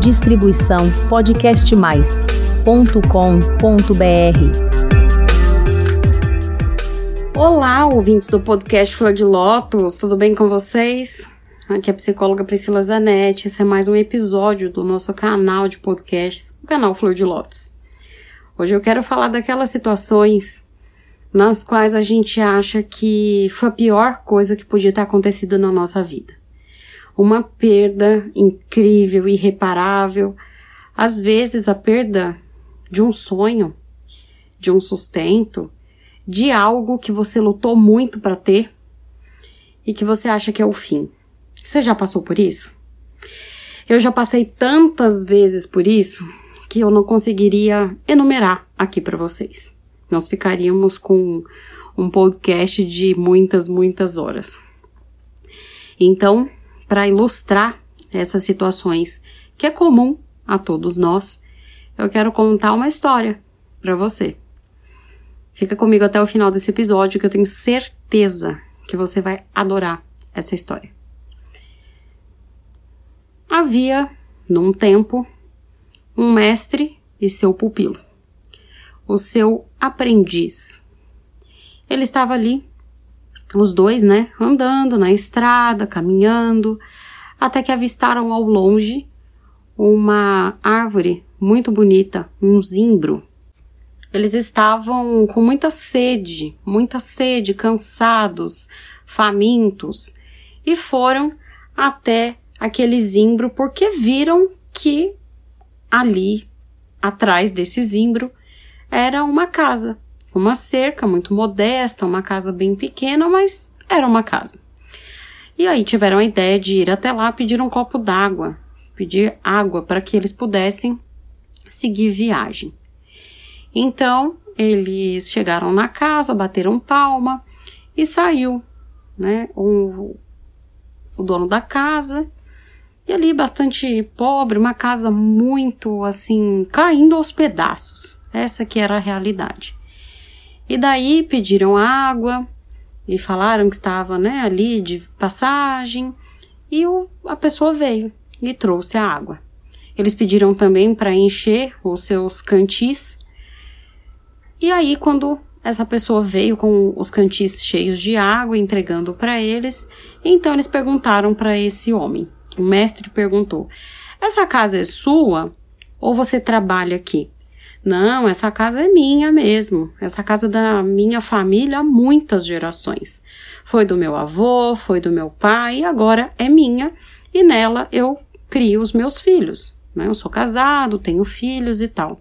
Distribuição podcastmais.com.br. Olá, ouvintes do podcast Flor de Lótus, tudo bem com vocês? Aqui é a psicóloga Priscila Zanetti. Esse é mais um episódio do nosso canal de podcasts, o canal Flor de Lótus. Hoje eu quero falar daquelas situações nas quais a gente acha que foi a pior coisa que podia ter acontecido na nossa vida. Uma perda incrível, irreparável, às vezes a perda de um sonho, de um sustento, de algo que você lutou muito para ter e que você acha que é o fim. Você já passou por isso? Eu já passei tantas vezes por isso que eu não conseguiria enumerar aqui para vocês. Nós ficaríamos com um podcast de muitas, muitas horas. Então, para ilustrar essas situações que é comum a todos nós, eu quero contar uma história para você. Fica comigo até o final desse episódio que eu tenho certeza que você vai adorar essa história. Havia, num tempo, um mestre e seu pupilo o seu aprendiz. Ele estava ali, os dois, né, andando na estrada, caminhando, até que avistaram ao longe uma árvore muito bonita, um zimbro. Eles estavam com muita sede, muita sede, cansados, famintos, e foram até aquele zimbro porque viram que ali, atrás desse zimbro, era uma casa, uma cerca muito modesta, uma casa bem pequena, mas era uma casa. E aí tiveram a ideia de ir até lá pedir um copo d'água, pedir água para que eles pudessem seguir viagem. Então eles chegaram na casa, bateram palma e saiu, né? Um, o dono da casa e ali bastante pobre, uma casa muito assim caindo aos pedaços. Essa que era a realidade. E daí pediram água e falaram que estava né, ali de passagem e o, a pessoa veio e trouxe a água. Eles pediram também para encher os seus cantis. E aí, quando essa pessoa veio com os cantis cheios de água, entregando para eles, então eles perguntaram para esse homem. O mestre perguntou: Essa casa é sua ou você trabalha aqui? Não, essa casa é minha mesmo. Essa casa da minha família há muitas gerações. Foi do meu avô, foi do meu pai agora é minha e nela eu crio os meus filhos. Né? Eu sou casado, tenho filhos e tal.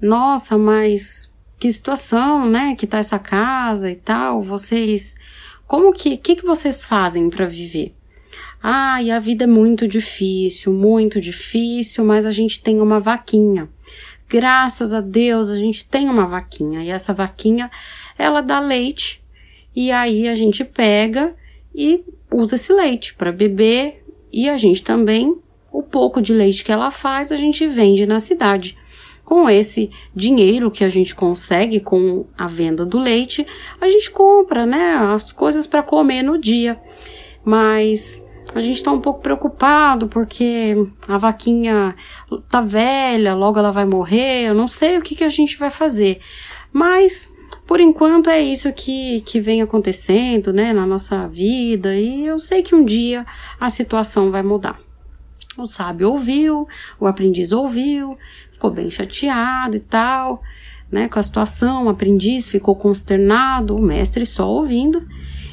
Nossa, mas que situação, né? Que tá essa casa e tal. Vocês, como que, que, que vocês fazem para viver? Ah, e a vida é muito difícil, muito difícil, mas a gente tem uma vaquinha. Graças a Deus a gente tem uma vaquinha e essa vaquinha ela dá leite e aí a gente pega e usa esse leite para beber e a gente também o pouco de leite que ela faz a gente vende na cidade. Com esse dinheiro que a gente consegue com a venda do leite, a gente compra, né, as coisas para comer no dia. Mas a gente está um pouco preocupado porque a vaquinha tá velha, logo ela vai morrer, eu não sei o que, que a gente vai fazer. Mas, por enquanto, é isso que, que vem acontecendo, né, na nossa vida, e eu sei que um dia a situação vai mudar. O sábio ouviu, o aprendiz ouviu, ficou bem chateado e tal, né, com a situação, o aprendiz ficou consternado, o mestre só ouvindo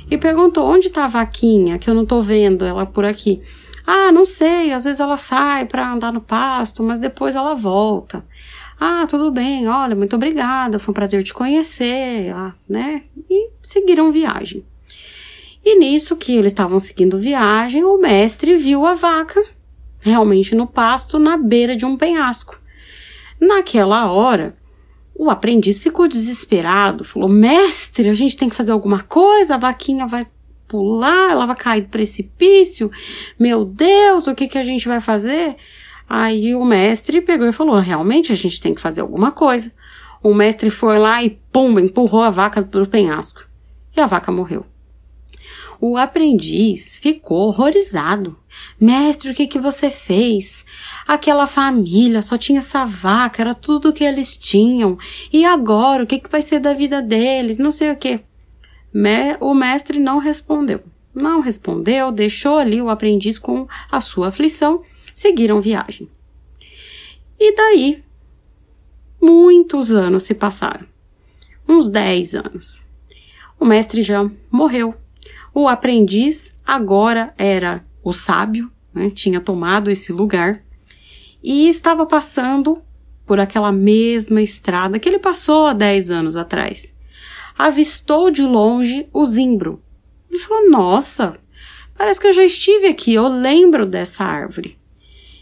e perguntou: onde tá a vaquinha? Que eu não tô vendo ela por aqui. Ah, não sei, às vezes ela sai para andar no pasto, mas depois ela volta. Ah, tudo bem, olha, muito obrigada, foi um prazer te conhecer, ah, né? E seguiram viagem. E nisso que eles estavam seguindo viagem, o mestre viu a vaca realmente no pasto, na beira de um penhasco. Naquela hora, o aprendiz ficou desesperado, falou: Mestre, a gente tem que fazer alguma coisa, a vaquinha vai pular, ela vai cair do precipício. Meu Deus, o que, que a gente vai fazer? Aí o mestre pegou e falou: Realmente a gente tem que fazer alguma coisa. O mestre foi lá e, pum, empurrou a vaca pelo penhasco. E a vaca morreu. O aprendiz ficou horrorizado. Mestre, o que, que você fez? Aquela família só tinha essa vaca, era tudo que eles tinham. E agora, o que, que vai ser da vida deles? Não sei o que. O mestre não respondeu. Não respondeu, deixou ali o aprendiz com a sua aflição, seguiram viagem. E daí, muitos anos se passaram uns 10 anos. O mestre já morreu. O aprendiz agora era o sábio, né, tinha tomado esse lugar e estava passando por aquela mesma estrada que ele passou há 10 anos atrás. Avistou de longe o zimbro. Ele falou: Nossa, parece que eu já estive aqui, eu lembro dessa árvore.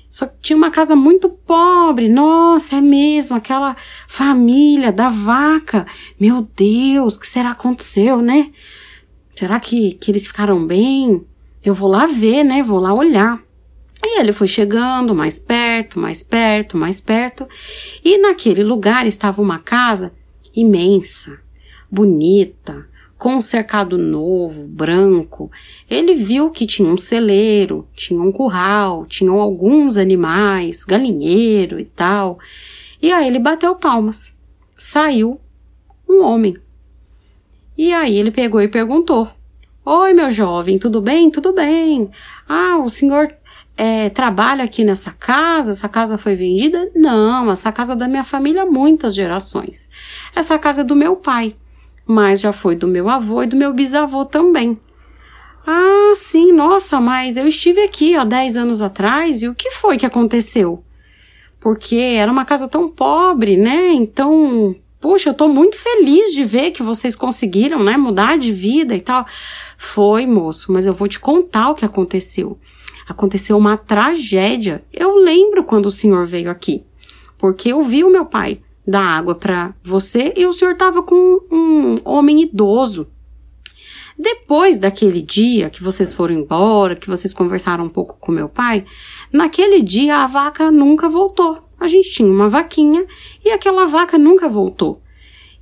Só que tinha uma casa muito pobre. Nossa, é mesmo, aquela família da vaca. Meu Deus, o que será que aconteceu, né? Será que, que eles ficaram bem? Eu vou lá ver, né? Vou lá olhar. E ele foi chegando mais perto, mais perto, mais perto. E naquele lugar estava uma casa imensa, bonita, com um cercado novo, branco, ele viu que tinha um celeiro, tinha um curral, tinham alguns animais, galinheiro e tal. E aí ele bateu palmas. Saiu um homem. E aí ele pegou e perguntou: Oi, meu jovem, tudo bem? Tudo bem. Ah, o senhor é, trabalha aqui nessa casa? Essa casa foi vendida? Não, essa casa é da minha família há muitas gerações. Essa casa é do meu pai mas já foi do meu avô e do meu bisavô também. Ah, sim, nossa, mas eu estive aqui há 10 anos atrás e o que foi que aconteceu? Porque era uma casa tão pobre, né? Então, puxa, eu tô muito feliz de ver que vocês conseguiram, né, mudar de vida e tal. Foi, moço, mas eu vou te contar o que aconteceu. Aconteceu uma tragédia. Eu lembro quando o senhor veio aqui, porque eu vi o meu pai da água para você e o senhor estava com um homem idoso. Depois daquele dia que vocês foram embora, que vocês conversaram um pouco com meu pai, naquele dia a vaca nunca voltou. A gente tinha uma vaquinha e aquela vaca nunca voltou.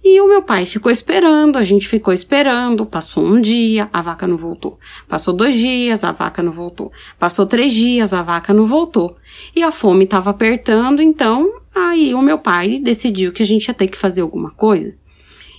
E o meu pai ficou esperando, a gente ficou esperando. Passou um dia, a vaca não voltou. Passou dois dias, a vaca não voltou. Passou três dias, a vaca não voltou. E a fome estava apertando, então aí o meu pai decidiu que a gente ia ter que fazer alguma coisa.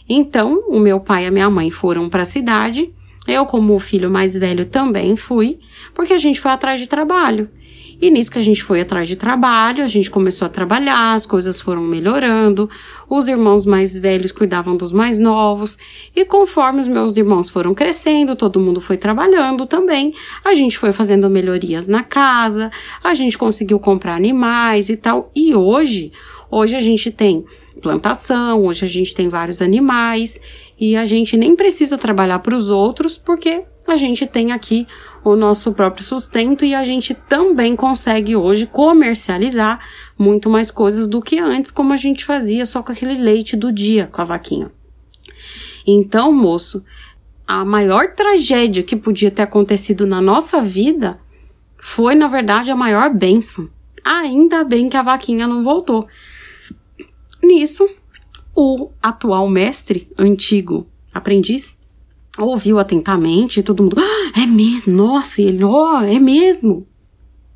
Então, o meu pai e a minha mãe foram para a cidade. Eu, como o filho mais velho, também fui, porque a gente foi atrás de trabalho. E nisso que a gente foi atrás de trabalho, a gente começou a trabalhar, as coisas foram melhorando, os irmãos mais velhos cuidavam dos mais novos, e conforme os meus irmãos foram crescendo, todo mundo foi trabalhando também, a gente foi fazendo melhorias na casa, a gente conseguiu comprar animais e tal, e hoje, hoje a gente tem plantação, hoje a gente tem vários animais, e a gente nem precisa trabalhar para os outros, porque a gente tem aqui o nosso próprio sustento e a gente também consegue hoje comercializar muito mais coisas do que antes, como a gente fazia só com aquele leite do dia com a vaquinha. Então, moço, a maior tragédia que podia ter acontecido na nossa vida foi, na verdade, a maior bênção. Ainda bem que a vaquinha não voltou. Nisso, o atual mestre, antigo aprendiz, ouviu atentamente e todo mundo, ah, é mesmo, nossa, ele, ó, oh, é mesmo.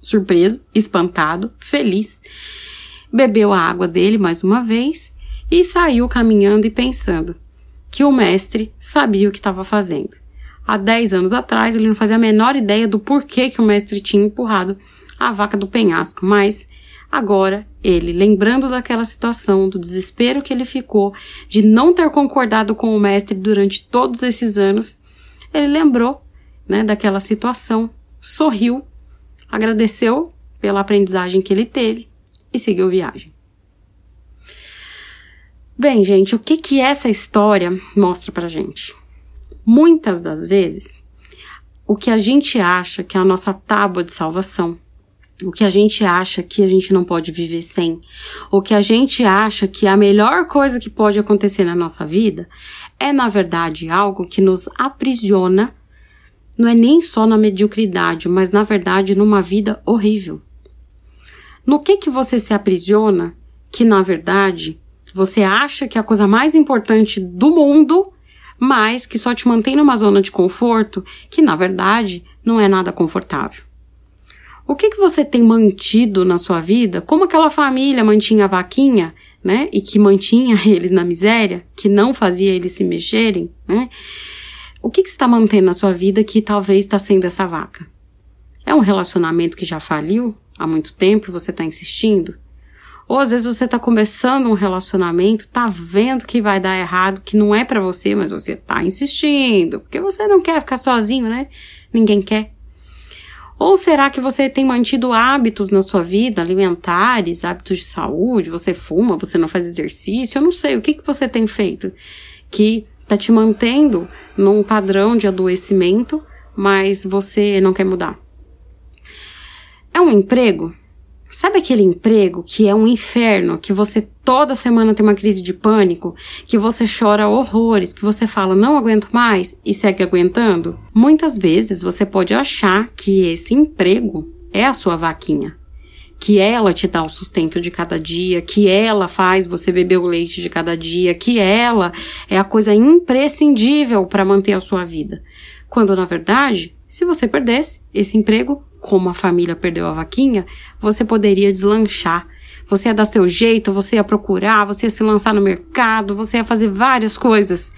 Surpreso, espantado, feliz. Bebeu a água dele mais uma vez e saiu caminhando e pensando que o mestre sabia o que estava fazendo. Há 10 anos atrás, ele não fazia a menor ideia do porquê que o mestre tinha empurrado a vaca do penhasco, mas Agora, ele, lembrando daquela situação, do desespero que ele ficou de não ter concordado com o mestre durante todos esses anos, ele lembrou né, daquela situação, sorriu, agradeceu pela aprendizagem que ele teve e seguiu viagem. Bem, gente, o que que essa história mostra pra gente? Muitas das vezes, o que a gente acha que é a nossa tábua de salvação, o que a gente acha que a gente não pode viver sem, o que a gente acha que a melhor coisa que pode acontecer na nossa vida, é na verdade algo que nos aprisiona, não é nem só na mediocridade, mas na verdade numa vida horrível. No que que você se aprisiona que na verdade você acha que a coisa mais importante do mundo mas que só te mantém numa zona de conforto que, na verdade, não é nada confortável. O que, que você tem mantido na sua vida? Como aquela família mantinha a vaquinha, né? E que mantinha eles na miséria, que não fazia eles se mexerem, né? O que, que você está mantendo na sua vida que talvez está sendo essa vaca? É um relacionamento que já faliu há muito tempo e você está insistindo? Ou às vezes você está começando um relacionamento, tá vendo que vai dar errado, que não é para você, mas você tá insistindo, porque você não quer ficar sozinho, né? Ninguém quer. Ou será que você tem mantido hábitos na sua vida, alimentares, hábitos de saúde? Você fuma, você não faz exercício? Eu não sei. O que, que você tem feito que tá te mantendo num padrão de adoecimento, mas você não quer mudar? É um emprego? Sabe aquele emprego que é um inferno, que você toda semana tem uma crise de pânico, que você chora horrores, que você fala não aguento mais e segue aguentando? Muitas vezes você pode achar que esse emprego é a sua vaquinha, que ela te dá o sustento de cada dia, que ela faz você beber o leite de cada dia, que ela é a coisa imprescindível para manter a sua vida. Quando na verdade, se você perdesse esse emprego, como a família perdeu a vaquinha, você poderia deslanchar. Você ia dar seu jeito, você ia procurar, você ia se lançar no mercado, você ia fazer várias coisas.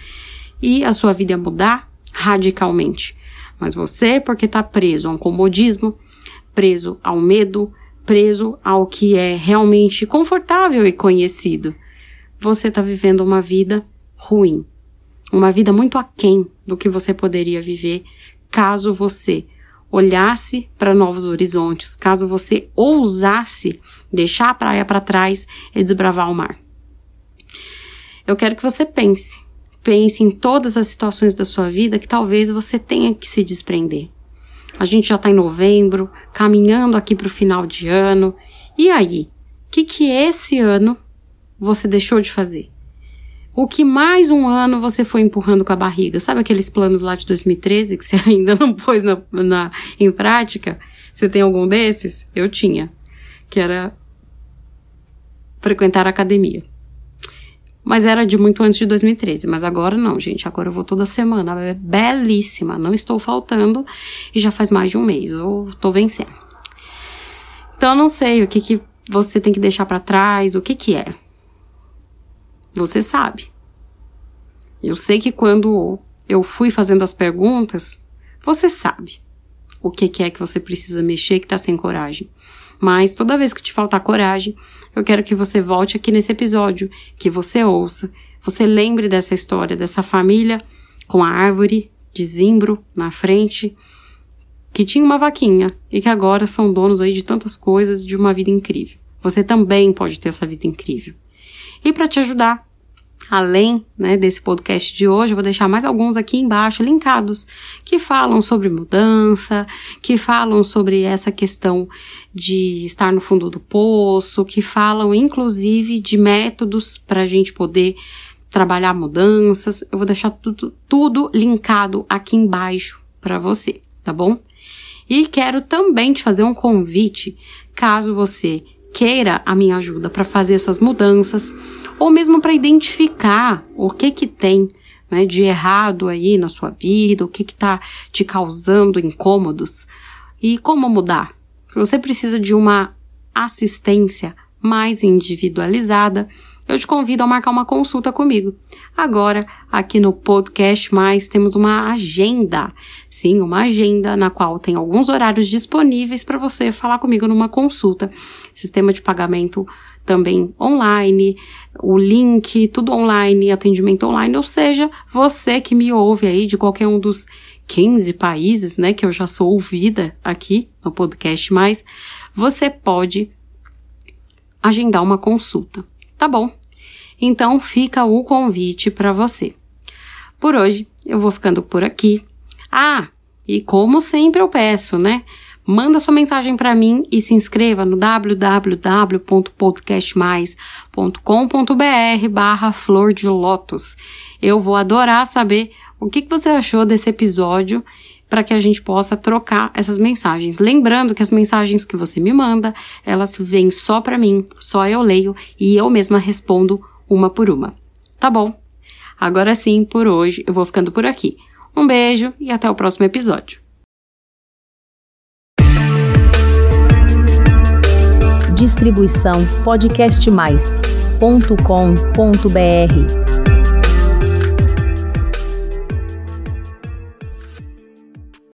E a sua vida ia mudar radicalmente. Mas você, porque está preso a um comodismo, preso ao medo, preso ao que é realmente confortável e conhecido, você está vivendo uma vida ruim. Uma vida muito aquém do que você poderia viver caso você olhasse para novos horizontes, caso você ousasse deixar a praia para trás e desbravar o mar. Eu quero que você pense, pense em todas as situações da sua vida que talvez você tenha que se desprender. A gente já está em novembro, caminhando aqui para o final de ano. E aí, o que que esse ano você deixou de fazer? O que mais um ano você foi empurrando com a barriga. Sabe aqueles planos lá de 2013 que você ainda não pôs na, na, em prática? Você tem algum desses? Eu tinha. Que era frequentar a academia. Mas era de muito antes de 2013. Mas agora não, gente. Agora eu vou toda semana. É belíssima. Não estou faltando. E já faz mais de um mês. Eu tô vencendo. Então eu não sei o que, que você tem que deixar para trás. O que que é. Você sabe. Eu sei que quando eu fui fazendo as perguntas, você sabe o que, é que você precisa mexer que tá sem coragem. Mas toda vez que te faltar coragem, eu quero que você volte aqui nesse episódio, que você ouça, você lembre dessa história, dessa família com a árvore de zimbro na frente, que tinha uma vaquinha e que agora são donos aí de tantas coisas de uma vida incrível. Você também pode ter essa vida incrível. E para te ajudar, além né, desse podcast de hoje, eu vou deixar mais alguns aqui embaixo linkados que falam sobre mudança, que falam sobre essa questão de estar no fundo do poço, que falam inclusive de métodos para a gente poder trabalhar mudanças. Eu vou deixar tudo, tudo linkado aqui embaixo para você, tá bom? E quero também te fazer um convite, caso você queira a minha ajuda para fazer essas mudanças, ou mesmo para identificar o que que tem né, de errado aí na sua vida, o que que está te causando incômodos e como mudar. Você precisa de uma assistência mais individualizada eu te convido a marcar uma consulta comigo. Agora, aqui no Podcast Mais, temos uma agenda. Sim, uma agenda na qual tem alguns horários disponíveis para você falar comigo numa consulta. Sistema de pagamento também online, o link, tudo online, atendimento online, ou seja, você que me ouve aí de qualquer um dos 15 países, né, que eu já sou ouvida aqui no podcast, mas você pode agendar uma consulta. Tá bom? Então fica o convite para você. Por hoje eu vou ficando por aqui. Ah, e como sempre eu peço, né? Manda sua mensagem para mim e se inscreva no www.podcastmais.com.br barra flor de lótus. Eu vou adorar saber o que, que você achou desse episódio para que a gente possa trocar essas mensagens. Lembrando que as mensagens que você me manda, elas vêm só para mim, só eu leio e eu mesma respondo uma por uma. Tá bom? Agora sim, por hoje, eu vou ficando por aqui. Um beijo e até o próximo episódio. Distribuição podcastmais.com.br